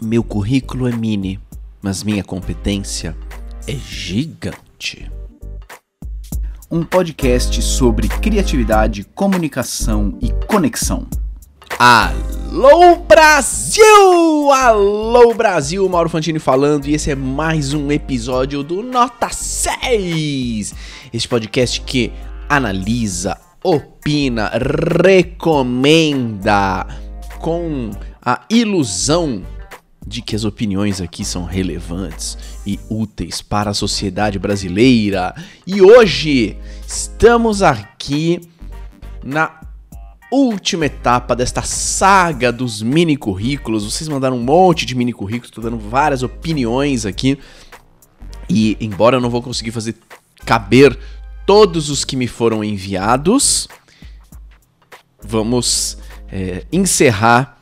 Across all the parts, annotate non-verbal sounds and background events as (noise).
Meu currículo é mini, mas minha competência é gigante. Um podcast sobre criatividade, comunicação e conexão. Alô Brasil! Alô Brasil, Mauro Fantini falando e esse é mais um episódio do Nota 6. Este podcast que analisa, opina, recomenda com a ilusão de que as opiniões aqui são relevantes e úteis para a sociedade brasileira. E hoje estamos aqui na última etapa desta saga dos mini currículos. Vocês mandaram um monte de mini currículos, estou dando várias opiniões aqui. E embora eu não vou conseguir fazer caber todos os que me foram enviados, vamos é, encerrar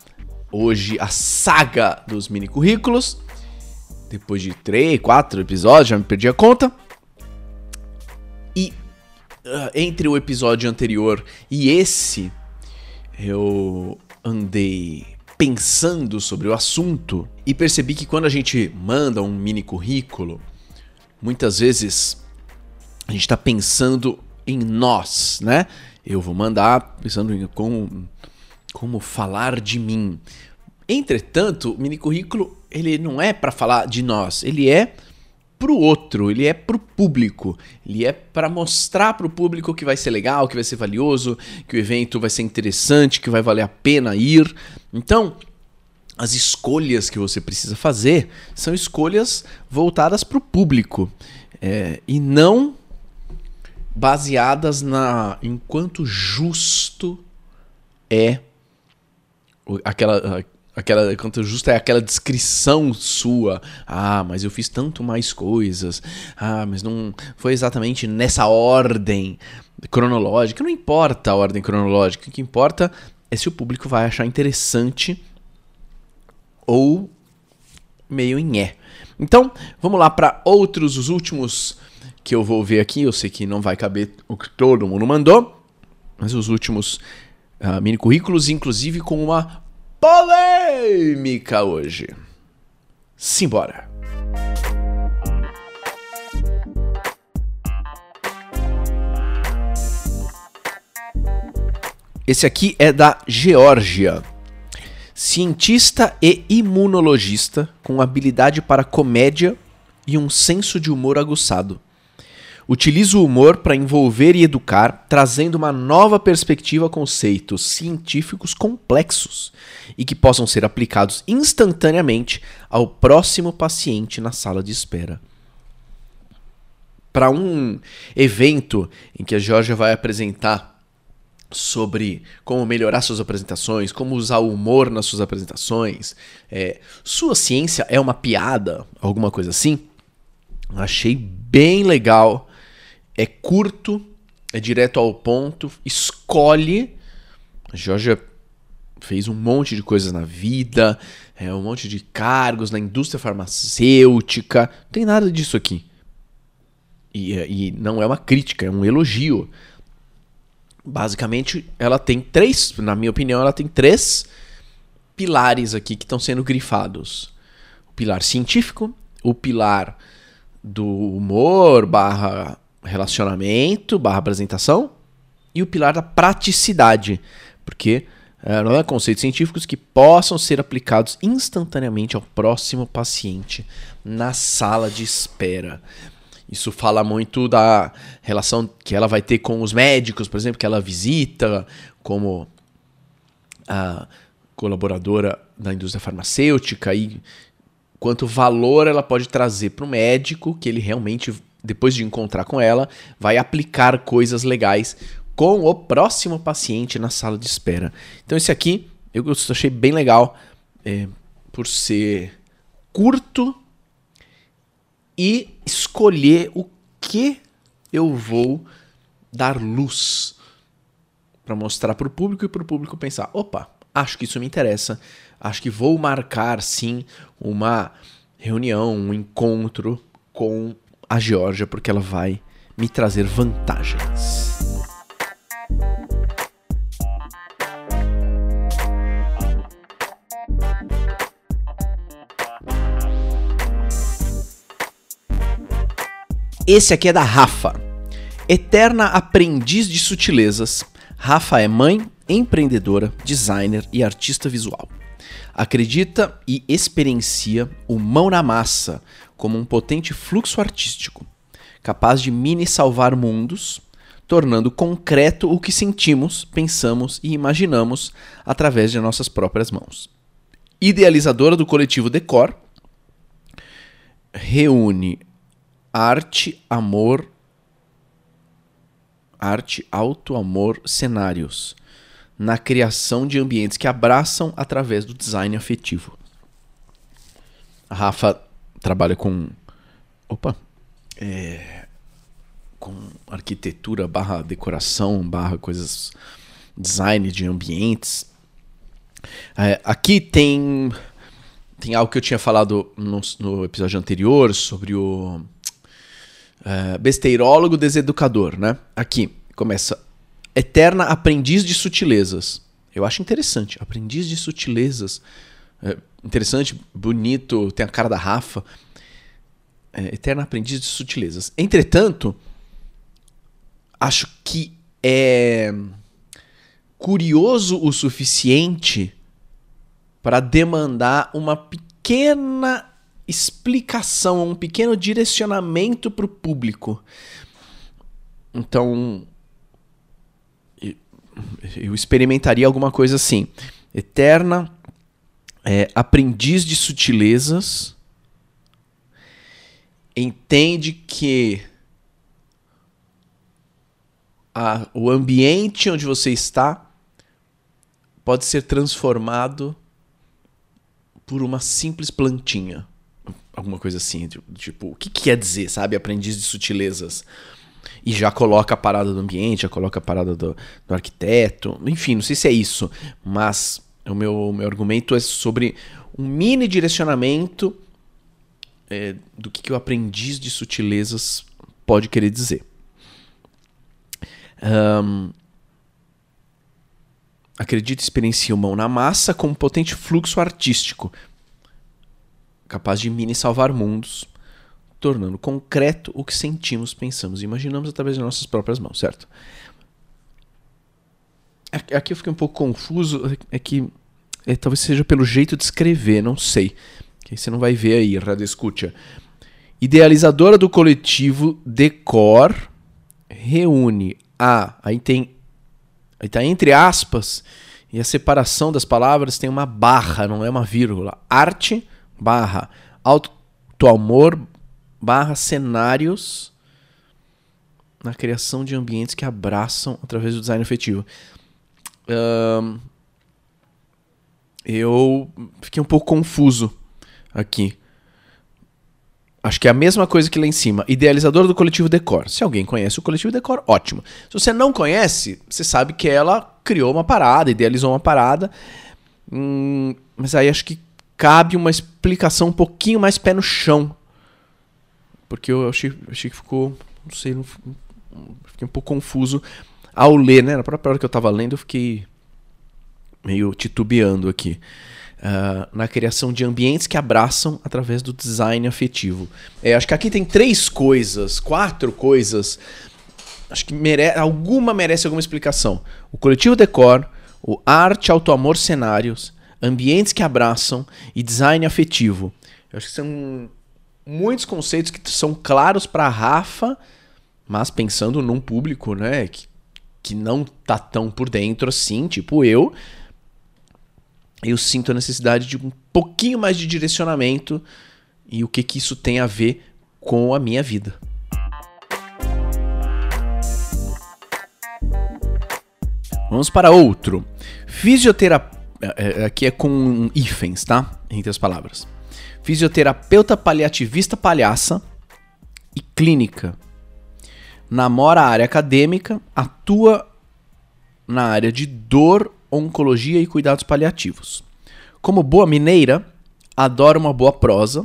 hoje a saga dos mini currículos. Depois de três, quatro episódios, já me perdi a conta. E uh, entre o episódio anterior e esse, eu andei pensando sobre o assunto e percebi que quando a gente manda um mini currículo, muitas vezes a gente está pensando em nós, né? Eu vou mandar pensando em como como falar de mim. Entretanto, o mini currículo ele não é para falar de nós, ele é pro outro, ele é pro público, ele é para mostrar pro público que vai ser legal, que vai ser valioso, que o evento vai ser interessante, que vai valer a pena ir. Então, as escolhas que você precisa fazer são escolhas voltadas para o público é, e não baseadas na enquanto justo é aquela aquela quanto justa é aquela descrição sua. Ah, mas eu fiz tanto mais coisas. Ah, mas não foi exatamente nessa ordem cronológica. Não importa a ordem cronológica, o que importa é se o público vai achar interessante ou meio em é. Então, vamos lá para outros os últimos que eu vou ver aqui. Eu sei que não vai caber o que todo mundo mandou, mas os últimos uh, mini currículos, inclusive com uma polêmica hoje. Simbora! Esse aqui é da Geórgia. Cientista e imunologista com habilidade para comédia e um senso de humor aguçado. Utiliza o humor para envolver e educar, trazendo uma nova perspectiva a conceitos científicos complexos e que possam ser aplicados instantaneamente ao próximo paciente na sala de espera. Para um evento em que a Georgia vai apresentar sobre como melhorar suas apresentações, como usar o humor nas suas apresentações, é, sua ciência é uma piada, alguma coisa assim, achei bem legal é curto, é direto ao ponto, escolhe. A Georgia fez um monte de coisas na vida, é, um monte de cargos na indústria farmacêutica. Não tem nada disso aqui. E, e não é uma crítica, é um elogio. Basicamente, ela tem três, na minha opinião, ela tem três pilares aqui que estão sendo grifados: o pilar científico, o pilar do humor barra relacionamento barra apresentação e o pilar da praticidade, porque é, não é conceitos científicos que possam ser aplicados instantaneamente ao próximo paciente na sala de espera. Isso fala muito da relação que ela vai ter com os médicos, por exemplo, que ela visita como a colaboradora da indústria farmacêutica e quanto valor ela pode trazer para o médico que ele realmente depois de encontrar com ela, vai aplicar coisas legais com o próximo paciente na sala de espera. Então esse aqui eu achei bem legal é, por ser curto e escolher o que eu vou dar luz para mostrar para o público e para o público pensar, opa, acho que isso me interessa, acho que vou marcar sim uma reunião, um encontro com a Geórgia porque ela vai me trazer vantagens. Esse aqui é da Rafa. Eterna aprendiz de sutilezas, Rafa é mãe, empreendedora, designer e artista visual. Acredita e experiencia o mão na massa, como um potente fluxo artístico, capaz de mini salvar mundos, tornando concreto o que sentimos, pensamos e imaginamos através de nossas próprias mãos. Idealizadora do coletivo Decor, reúne arte, amor, arte, auto, amor, cenários na criação de ambientes que abraçam através do design afetivo. A Rafa trabalha com. Opa! É, com arquitetura barra decoração, barra coisas. design de ambientes. É, aqui tem. Tem algo que eu tinha falado no, no episódio anterior sobre o. É, besteirólogo deseducador, né? Aqui começa eterna aprendiz de sutilezas. Eu acho interessante, aprendiz de sutilezas. É, interessante, bonito, tem a cara da Rafa. É, eterna aprendiz de sutilezas. Entretanto, acho que é curioso o suficiente para demandar uma pequena explicação, um pequeno direcionamento para o público. Então, eu experimentaria alguma coisa assim. Eterna, é, aprendiz de sutilezas, entende que a, o ambiente onde você está pode ser transformado por uma simples plantinha. Alguma coisa assim, tipo, o que, que quer dizer, sabe? Aprendiz de sutilezas e já coloca a parada do ambiente, já coloca a parada do, do arquiteto. Enfim, não sei se é isso, mas o meu, meu argumento é sobre um mini direcionamento é, do que, que o aprendiz de sutilezas pode querer dizer. Um, acredita experiencia mão na massa como um potente fluxo artístico, capaz de mini salvar mundos tornando concreto o que sentimos, pensamos e imaginamos através de nossas próprias mãos, certo? Aqui eu fiquei um pouco confuso, é que é, talvez seja pelo jeito de escrever, não sei. Que você não vai ver aí, Radio Escucha. Idealizadora do coletivo Decor reúne a. Aí tem. Aí tá entre aspas, e a separação das palavras tem uma barra, não é uma vírgula. Arte, barra. Auto-amor, barra cenários na criação de ambientes que abraçam através do design efetivo. Eu fiquei um pouco confuso aqui. Acho que é a mesma coisa que lá em cima. Idealizador do coletivo Decor. Se alguém conhece o coletivo Decor, ótimo. Se você não conhece, você sabe que ela criou uma parada, idealizou uma parada. Hum, mas aí acho que cabe uma explicação um pouquinho mais pé no chão porque eu achei, achei que ficou, não sei, fiquei um pouco confuso ao ler, né? Na própria hora que eu estava lendo, eu fiquei meio titubeando aqui. Uh, na criação de ambientes que abraçam através do design afetivo. É, acho que aqui tem três coisas, quatro coisas. Acho que mere alguma merece alguma explicação. O coletivo decor, o arte, auto-amor, cenários, ambientes que abraçam e design afetivo. Eu acho que são muitos conceitos que são claros para Rafa, mas pensando num público, né, que, que não tá tão por dentro assim, tipo eu, eu sinto a necessidade de um pouquinho mais de direcionamento e o que que isso tem a ver com a minha vida. Vamos para outro. Fisioterapia. É, é, aqui é com hífens, tá? Entre as palavras fisioterapeuta paliativista palhaça e clínica. Namora a área acadêmica, atua na área de dor, oncologia e cuidados paliativos. Como boa mineira, adora uma boa prosa,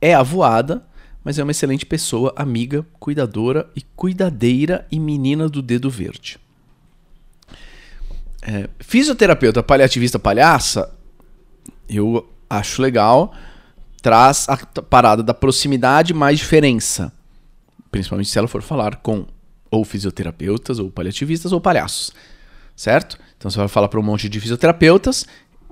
é avoada, mas é uma excelente pessoa, amiga, cuidadora e cuidadeira e menina do dedo verde. É, fisioterapeuta paliativista palhaça, eu acho legal. Traz a parada da proximidade mais diferença. Principalmente se ela for falar com ou fisioterapeutas, ou paliativistas, ou palhaços. Certo? Então você vai falar para um monte de fisioterapeutas,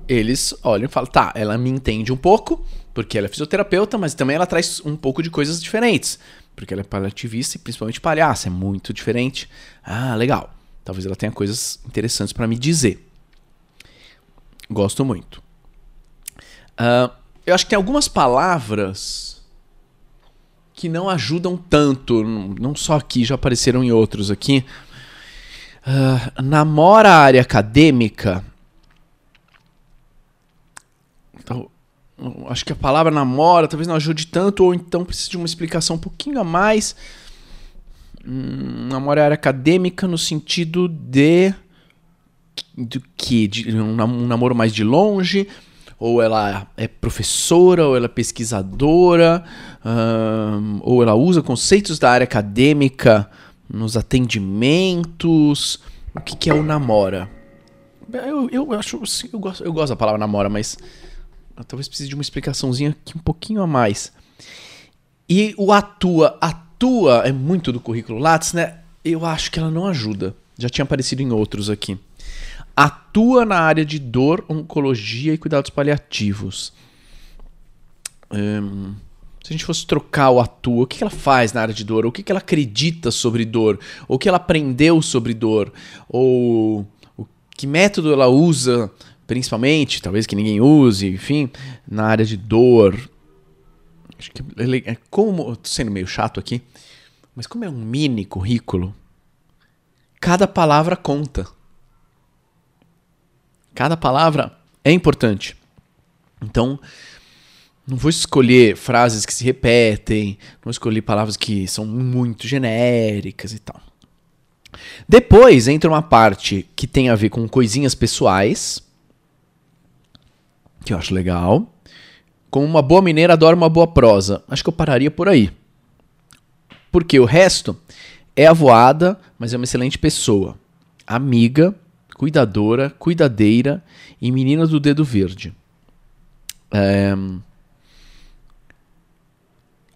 eles olham e falam: tá, ela me entende um pouco, porque ela é fisioterapeuta, mas também ela traz um pouco de coisas diferentes. Porque ela é paliativista e principalmente palhaça, é muito diferente. Ah, legal. Talvez ela tenha coisas interessantes para me dizer. Gosto muito. Uh, eu acho que tem algumas palavras que não ajudam tanto, não só aqui, já apareceram em outros aqui. Uh, namora a área acadêmica. Então, acho que a palavra namora talvez não ajude tanto, ou então precisa de uma explicação um pouquinho a mais. Hum, namora a área acadêmica no sentido de. Do que? De um namoro mais de longe ou ela é professora, ou ela é pesquisadora, um, ou ela usa conceitos da área acadêmica nos atendimentos. O que, que é o namora? Eu, eu acho. Eu gosto, eu gosto da palavra namora, mas talvez precise de uma explicaçãozinha aqui um pouquinho a mais. E o atua. Atua é muito do currículo Lattes, né? Eu acho que ela não ajuda. Já tinha aparecido em outros aqui atua na área de dor, oncologia e cuidados paliativos. Um, se a gente fosse trocar o atua, o que ela faz na área de dor? O que ela acredita sobre dor? O que ela aprendeu sobre dor? Ou o que método ela usa, principalmente, talvez que ninguém use, enfim, na área de dor? Acho que é como, tô sendo meio chato aqui, mas como é um mini currículo, cada palavra conta. Cada palavra é importante. Então, não vou escolher frases que se repetem, não vou escolher palavras que são muito genéricas e tal. Depois entra uma parte que tem a ver com coisinhas pessoais, que eu acho legal. Como uma boa mineira adora uma boa prosa. Acho que eu pararia por aí. Porque o resto é avoada, mas é uma excelente pessoa. Amiga, cuidadora, cuidadeira e menina do dedo verde. É,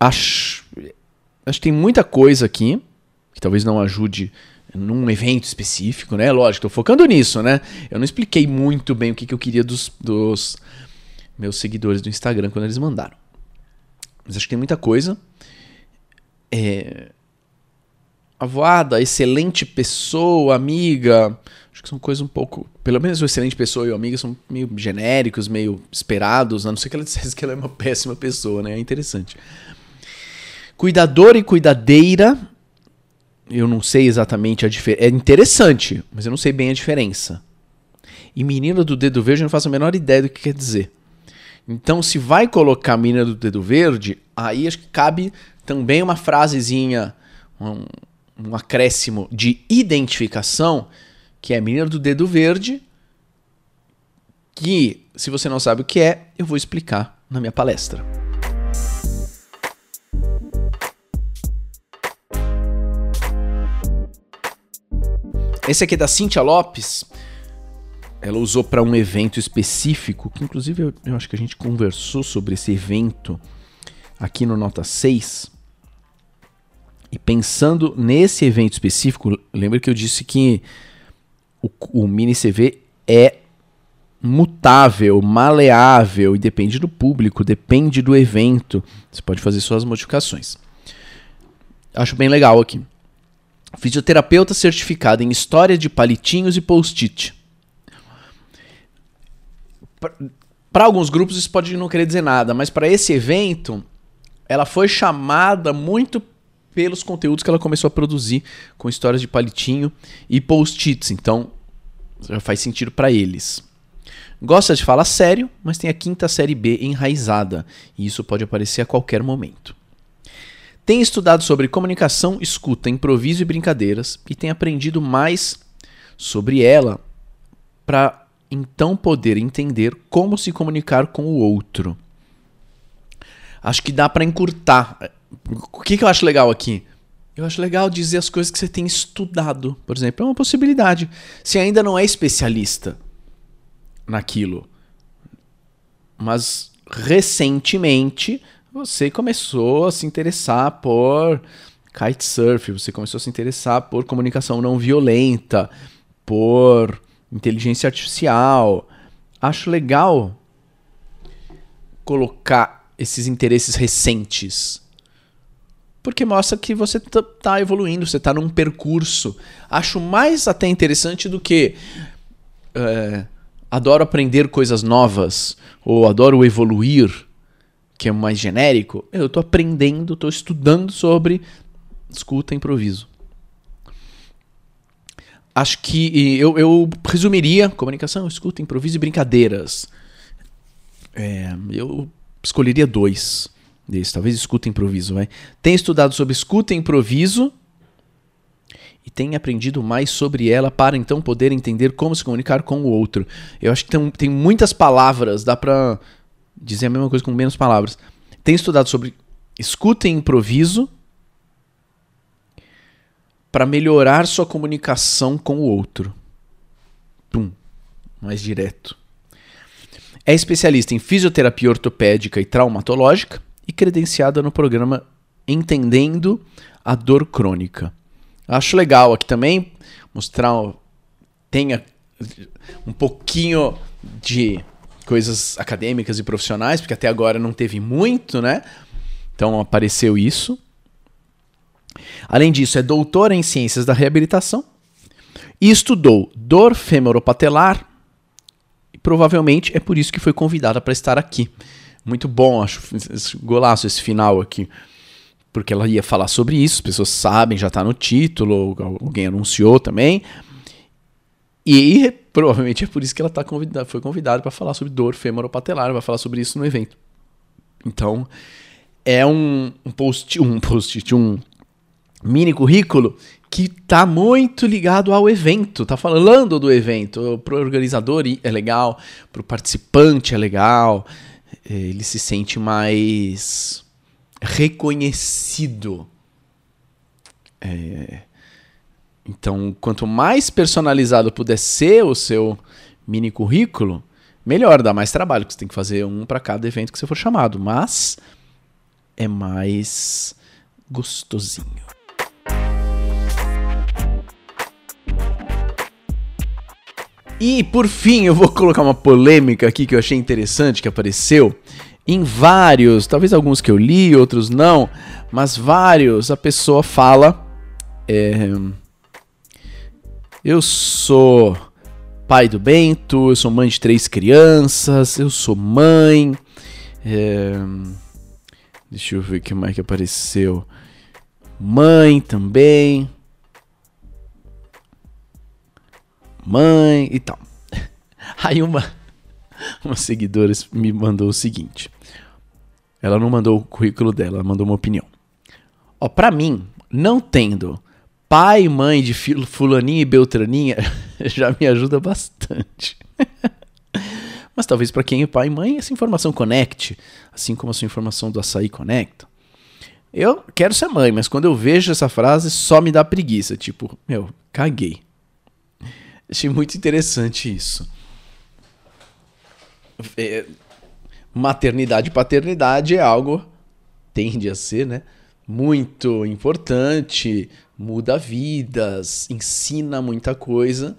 acho, acho que tem muita coisa aqui que talvez não ajude num evento específico, né? Lógico, estou focando nisso, né? Eu não expliquei muito bem o que, que eu queria dos, dos meus seguidores do Instagram quando eles mandaram. Mas acho que tem muita coisa. É... Avoada, excelente pessoa, amiga, Acho que são coisas um pouco. Pelo menos o excelente pessoa e o amiga são meio genéricos, meio esperados, a não ser que ela (laughs) dissesse que ela é uma péssima pessoa, né? É interessante. Cuidador e cuidadeira. Eu não sei exatamente a diferença. É interessante, mas eu não sei bem a diferença. E menina do dedo verde, eu não faço a menor ideia do que quer dizer. Então, se vai colocar menina do dedo verde, aí acho que cabe também uma frasezinha, um, um acréscimo de identificação que é a menina do dedo verde, que, se você não sabe o que é, eu vou explicar na minha palestra. Esse aqui é da Cintia Lopes. Ela usou para um evento específico, que inclusive eu, eu, acho que a gente conversou sobre esse evento aqui no Nota 6. E pensando nesse evento específico, lembra que eu disse que o, o mini CV é mutável, maleável e depende do público, depende do evento. Você pode fazer suas modificações. Acho bem legal aqui. Fisioterapeuta certificada em história de palitinhos e post-it. Para alguns grupos isso pode não querer dizer nada, mas para esse evento ela foi chamada muito pelos conteúdos que ela começou a produzir com histórias de palitinho e post-its. Então, já faz sentido para eles. Gosta de falar sério, mas tem a quinta série B enraizada, e isso pode aparecer a qualquer momento. Tem estudado sobre comunicação, escuta, improviso e brincadeiras e tem aprendido mais sobre ela para então poder entender como se comunicar com o outro. Acho que dá para encurtar o que, que eu acho legal aqui? Eu acho legal dizer as coisas que você tem estudado, por exemplo. É uma possibilidade. Se ainda não é especialista naquilo, mas recentemente você começou a se interessar por kitesurf, você começou a se interessar por comunicação não violenta, por inteligência artificial. Acho legal colocar esses interesses recentes. Porque mostra que você está evoluindo, você está num percurso. Acho mais até interessante do que é, adoro aprender coisas novas ou adoro evoluir, que é mais genérico. Eu estou aprendendo, estou estudando sobre escuta improviso. Acho que eu, eu resumiria comunicação, escuta, improviso e brincadeiras. É, eu escolheria dois talvez escuta improviso. Vai. Tem estudado sobre escuta improviso e tem aprendido mais sobre ela para então poder entender como se comunicar com o outro. Eu acho que tem, tem muitas palavras, dá para dizer a mesma coisa com menos palavras. Tem estudado sobre escuta e improviso para melhorar sua comunicação com o outro. Pum, mais direto. É especialista em fisioterapia ortopédica e traumatológica e credenciada no programa Entendendo a Dor Crônica. Acho legal aqui também mostrar tenha um pouquinho de coisas acadêmicas e profissionais, porque até agora não teve muito, né? Então apareceu isso. Além disso, é doutora em ciências da reabilitação e estudou dor femoropatelar. E provavelmente é por isso que foi convidada para estar aqui. Muito bom, acho golaço esse final aqui. Porque ela ia falar sobre isso, as pessoas sabem, já está no título, alguém anunciou também. E provavelmente é por isso que ela tá convidada, foi convidada para falar sobre dor femoropatelar, vai falar sobre isso no evento. Então, é um, um post, um post, um mini currículo que tá muito ligado ao evento, tá falando do evento. Pro organizador é legal, pro participante é legal, ele se sente mais reconhecido. É... Então, quanto mais personalizado puder ser o seu mini currículo, melhor, dá mais trabalho, que você tem que fazer um para cada evento que você for chamado, mas é mais gostosinho. E por fim, eu vou colocar uma polêmica aqui que eu achei interessante que apareceu em vários, talvez alguns que eu li, outros não, mas vários a pessoa fala é, eu sou pai do Bento, eu sou mãe de três crianças, eu sou mãe. É, deixa eu ver o que mais que apareceu. Mãe também. Mãe e tal. (laughs) Aí uma, uma seguidora me mandou o seguinte. Ela não mandou o currículo dela, ela mandou uma opinião. Ó, pra mim, não tendo pai e mãe de fulaninha e beltraninha, (laughs) já me ajuda bastante. (laughs) Mas talvez para quem é pai e mãe, essa informação conecte, assim como a sua informação do açaí conecta. Eu quero ser mãe, mas quando eu vejo essa frase, só me dá preguiça. Tipo, meu, caguei. Achei muito interessante isso. É, maternidade e paternidade é algo, tende a ser, né? Muito importante, muda vidas, ensina muita coisa.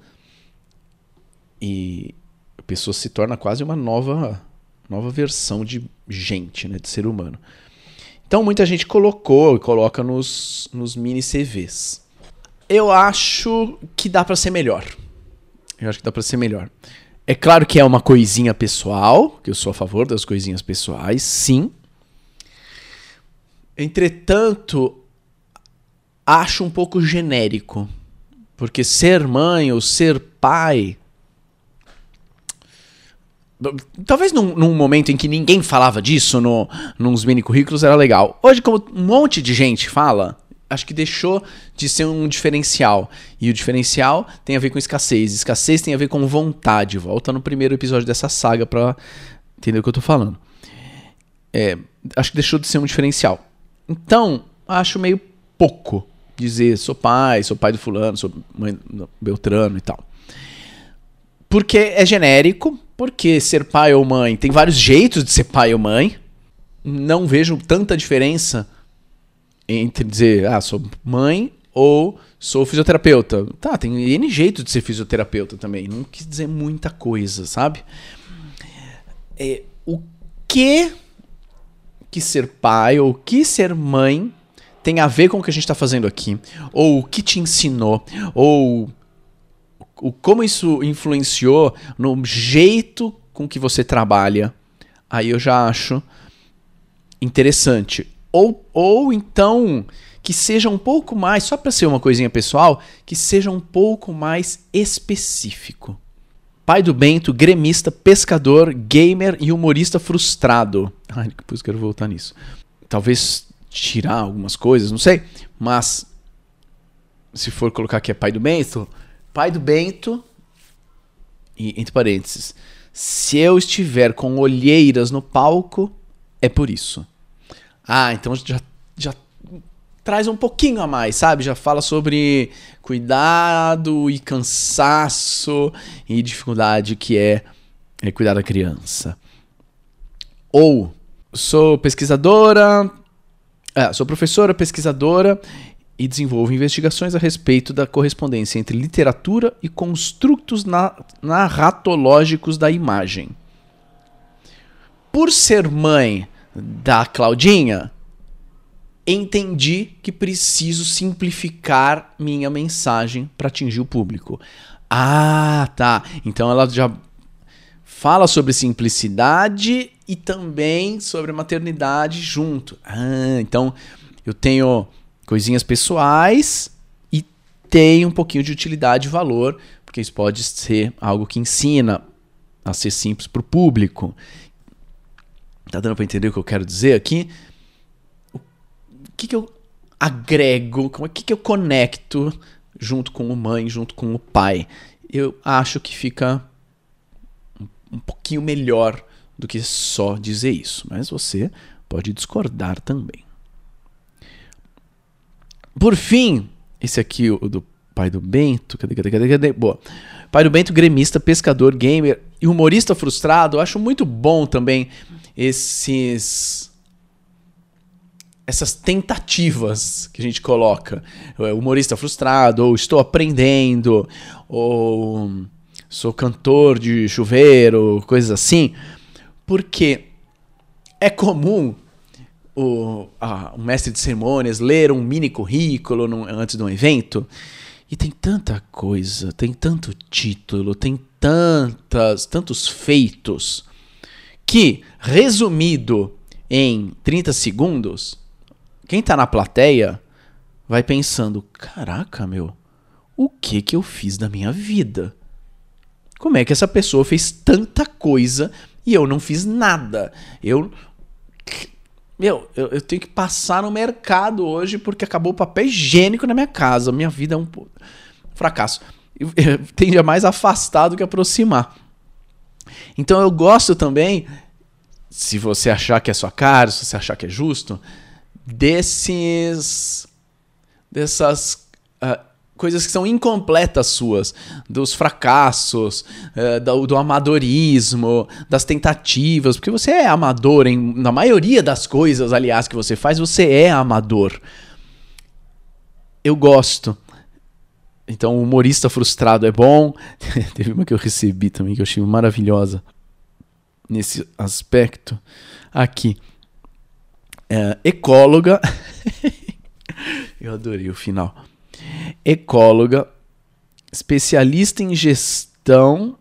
E a pessoa se torna quase uma nova, nova versão de gente, né? De ser humano. Então muita gente colocou e coloca nos, nos mini CVs. Eu acho que dá para ser melhor. Eu acho que dá para ser melhor. É claro que é uma coisinha pessoal, que eu sou a favor das coisinhas pessoais, sim. Entretanto, acho um pouco genérico. Porque ser mãe ou ser pai. Talvez num, num momento em que ninguém falava disso no, nos mini currículos era legal. Hoje, como um monte de gente fala, acho que deixou de ser um diferencial. E o diferencial tem a ver com escassez. Escassez tem a ver com vontade. Volta no primeiro episódio dessa saga pra entender o que eu tô falando. É, acho que deixou de ser um diferencial. Então, acho meio pouco dizer sou pai, sou pai do fulano, sou mãe do Beltrano e tal. Porque é genérico, porque ser pai ou mãe tem vários jeitos de ser pai ou mãe. Não vejo tanta diferença entre dizer, ah, sou mãe ou sou fisioterapeuta. Tá, tem N jeito de ser fisioterapeuta também. Não quis dizer muita coisa, sabe? É, o que que ser pai ou que ser mãe tem a ver com o que a gente está fazendo aqui? Ou o que te ensinou? Ou o, como isso influenciou no jeito com que você trabalha? Aí eu já acho interessante. Ou, ou então que seja um pouco mais, só para ser uma coisinha pessoal, que seja um pouco mais específico. Pai do Bento, gremista, pescador, gamer e humorista frustrado. Ai, depois quero voltar nisso. Talvez tirar algumas coisas, não sei. Mas, se for colocar aqui é pai do Bento, pai do Bento, e entre parênteses, se eu estiver com olheiras no palco, é por isso. Ah, então já, já traz um pouquinho a mais, sabe? Já fala sobre cuidado e cansaço e dificuldade que é, é cuidar da criança. Ou sou pesquisadora, é, sou professora, pesquisadora e desenvolvo investigações a respeito da correspondência entre literatura e construtos na narratológicos da imagem. Por ser mãe da Claudinha, entendi que preciso simplificar minha mensagem para atingir o público. Ah, tá. Então ela já fala sobre simplicidade e também sobre maternidade junto. Ah, então eu tenho coisinhas pessoais e tenho um pouquinho de utilidade e valor, porque isso pode ser algo que ensina a ser simples para o público. Tá dando para entender o que eu quero dizer aqui? que, que eu agrego, como é que, que eu conecto junto com o mãe, junto com o pai? Eu acho que fica um pouquinho melhor do que só dizer isso, mas você pode discordar também. Por fim, esse aqui, o do pai do Bento, cadê, cadê, cadê, cadê? Boa. Pai do Bento, gremista, pescador, gamer e humorista frustrado. Eu acho muito bom também esses essas tentativas que a gente coloca. É, humorista frustrado, ou estou aprendendo, ou sou cantor de chuveiro, coisas assim. Porque é comum o, a, o mestre de cerimônias ler um mini currículo no, antes de um evento. E tem tanta coisa, tem tanto título, tem tantas, tantos feitos que, resumido em 30 segundos, quem tá na plateia vai pensando: caraca, meu, o que que eu fiz da minha vida? Como é que essa pessoa fez tanta coisa e eu não fiz nada? Eu. Meu, eu, eu tenho que passar no mercado hoje porque acabou o papel higiênico na minha casa. Minha vida é um fracasso. (laughs) Tende a mais afastar do que aproximar. Então eu gosto também, se você achar que é sua cara, se você achar que é justo, desses dessas uh, coisas que são incompletas suas, dos fracassos, uh, do, do, amadorismo, das tentativas, porque você é amador em, na maioria das coisas, aliás, que você faz, você é amador. Eu gosto. Então, humorista frustrado é bom. (laughs) Teve uma que eu recebi também que eu achei maravilhosa nesse aspecto aqui é, ecóloga. (laughs) Eu adorei o final. Ecóloga, especialista em gestão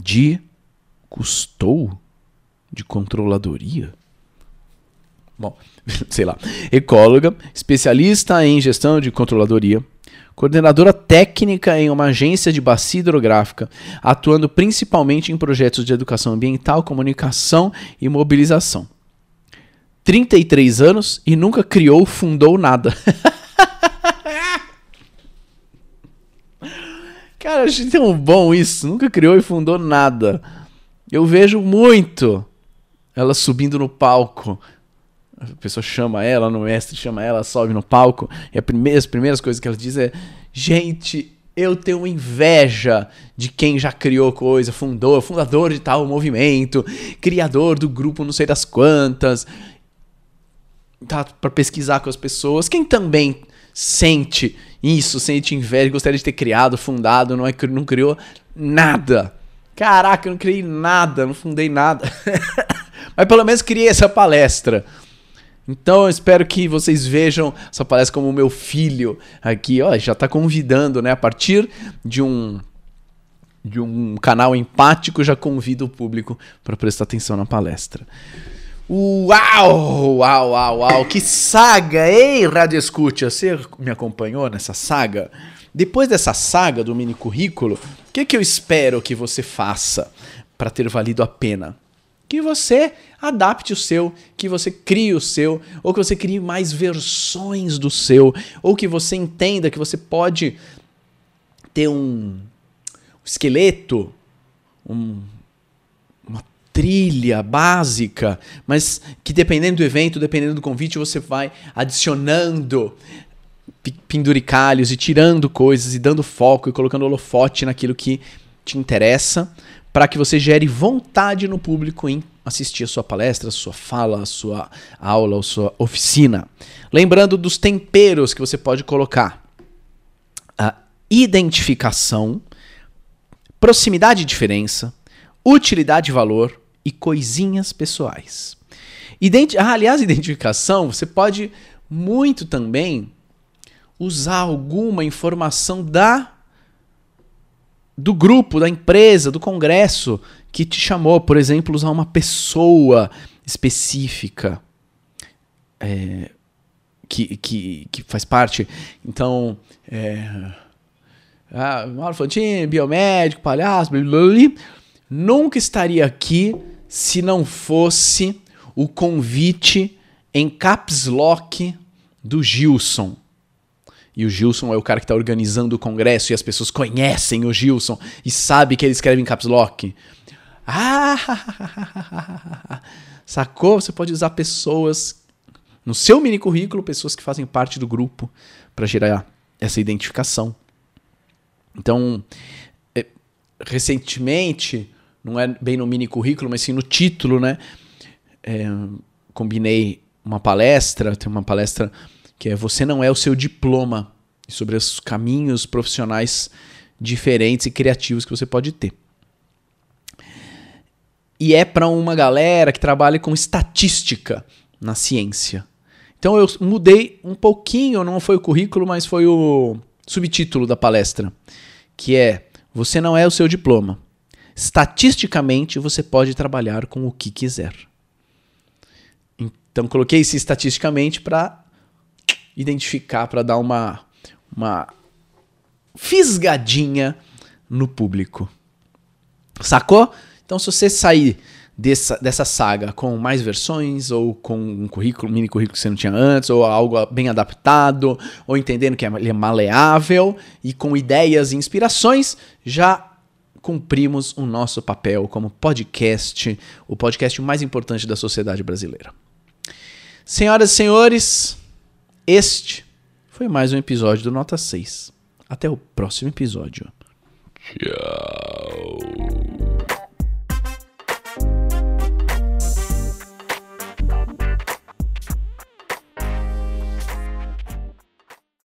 de custou de controladoria. Bom, (laughs) sei lá. Ecóloga, especialista em gestão de controladoria, coordenadora técnica em uma agência de bacia hidrográfica, atuando principalmente em projetos de educação ambiental, comunicação e mobilização. 33 anos e nunca criou, fundou nada. (laughs) Cara, achei tão bom isso. Nunca criou e fundou nada. Eu vejo muito ela subindo no palco. A pessoa chama ela, no mestre chama ela, sobe no palco. E primeira, as primeiras coisas que ela diz é: Gente, eu tenho inveja de quem já criou coisa, fundou, fundador de tal movimento, criador do grupo não sei das quantas. tá para pesquisar com as pessoas. Quem também sente isso, sente inveja, gostaria de ter criado, fundado, não, é, não criou nada. Caraca, eu não criei nada, não fundei nada. (laughs) Mas pelo menos criei essa palestra. Então eu espero que vocês vejam essa palestra como o meu filho aqui, ó, já está convidando, né? A partir de um de um canal empático, já convido o público para prestar atenção na palestra. Uau, uau, uau, uau, que saga, ei, Rádio Escute, você me acompanhou nessa saga? Depois dessa saga do mini currículo, o que, que eu espero que você faça para ter valido a pena? Que você adapte o seu, que você crie o seu, ou que você crie mais versões do seu, ou que você entenda que você pode ter um esqueleto, um, trilha básica, mas que dependendo do evento, dependendo do convite, você vai adicionando penduricalhos e tirando coisas e dando foco e colocando holofote naquilo que te interessa, para que você gere vontade no público em assistir a sua palestra, a sua fala, a sua aula, a sua oficina. Lembrando dos temperos que você pode colocar: a identificação, proximidade e diferença, utilidade e valor, e coisinhas pessoais. Ah, aliás, (laughs) identificação, você pode muito também usar alguma informação da do grupo, da empresa, do congresso que te chamou, por exemplo, usar uma pessoa específica é, que, que, que faz parte. Então, é, ah, Mauro Fantini, biomédico, palhaço, blá, blá, blá, nunca estaria aqui se não fosse o convite em caps lock do Gilson. E o Gilson é o cara que está organizando o congresso e as pessoas conhecem o Gilson e sabe que ele escreve em caps lock. Ah, (laughs) sacou? Você pode usar pessoas no seu mini currículo, pessoas que fazem parte do grupo para gerar essa identificação. Então, é, recentemente, não é bem no mini currículo, mas sim no título, né? É, combinei uma palestra, tem uma palestra que é Você não é o seu diploma, sobre os caminhos profissionais diferentes e criativos que você pode ter. E é para uma galera que trabalha com estatística na ciência. Então eu mudei um pouquinho, não foi o currículo, mas foi o subtítulo da palestra, que é Você não é o seu diploma. Estatisticamente, você pode trabalhar com o que quiser. Então, coloquei isso estatisticamente para identificar, para dar uma, uma fisgadinha no público. Sacou? Então, se você sair dessa, dessa saga com mais versões, ou com um currículo, mini currículo que você não tinha antes, ou algo bem adaptado, ou entendendo que ele é maleável e com ideias e inspirações, já cumprimos o nosso papel como podcast, o podcast mais importante da sociedade brasileira. Senhoras e senhores, este foi mais um episódio do Nota 6. Até o próximo episódio. Tchau.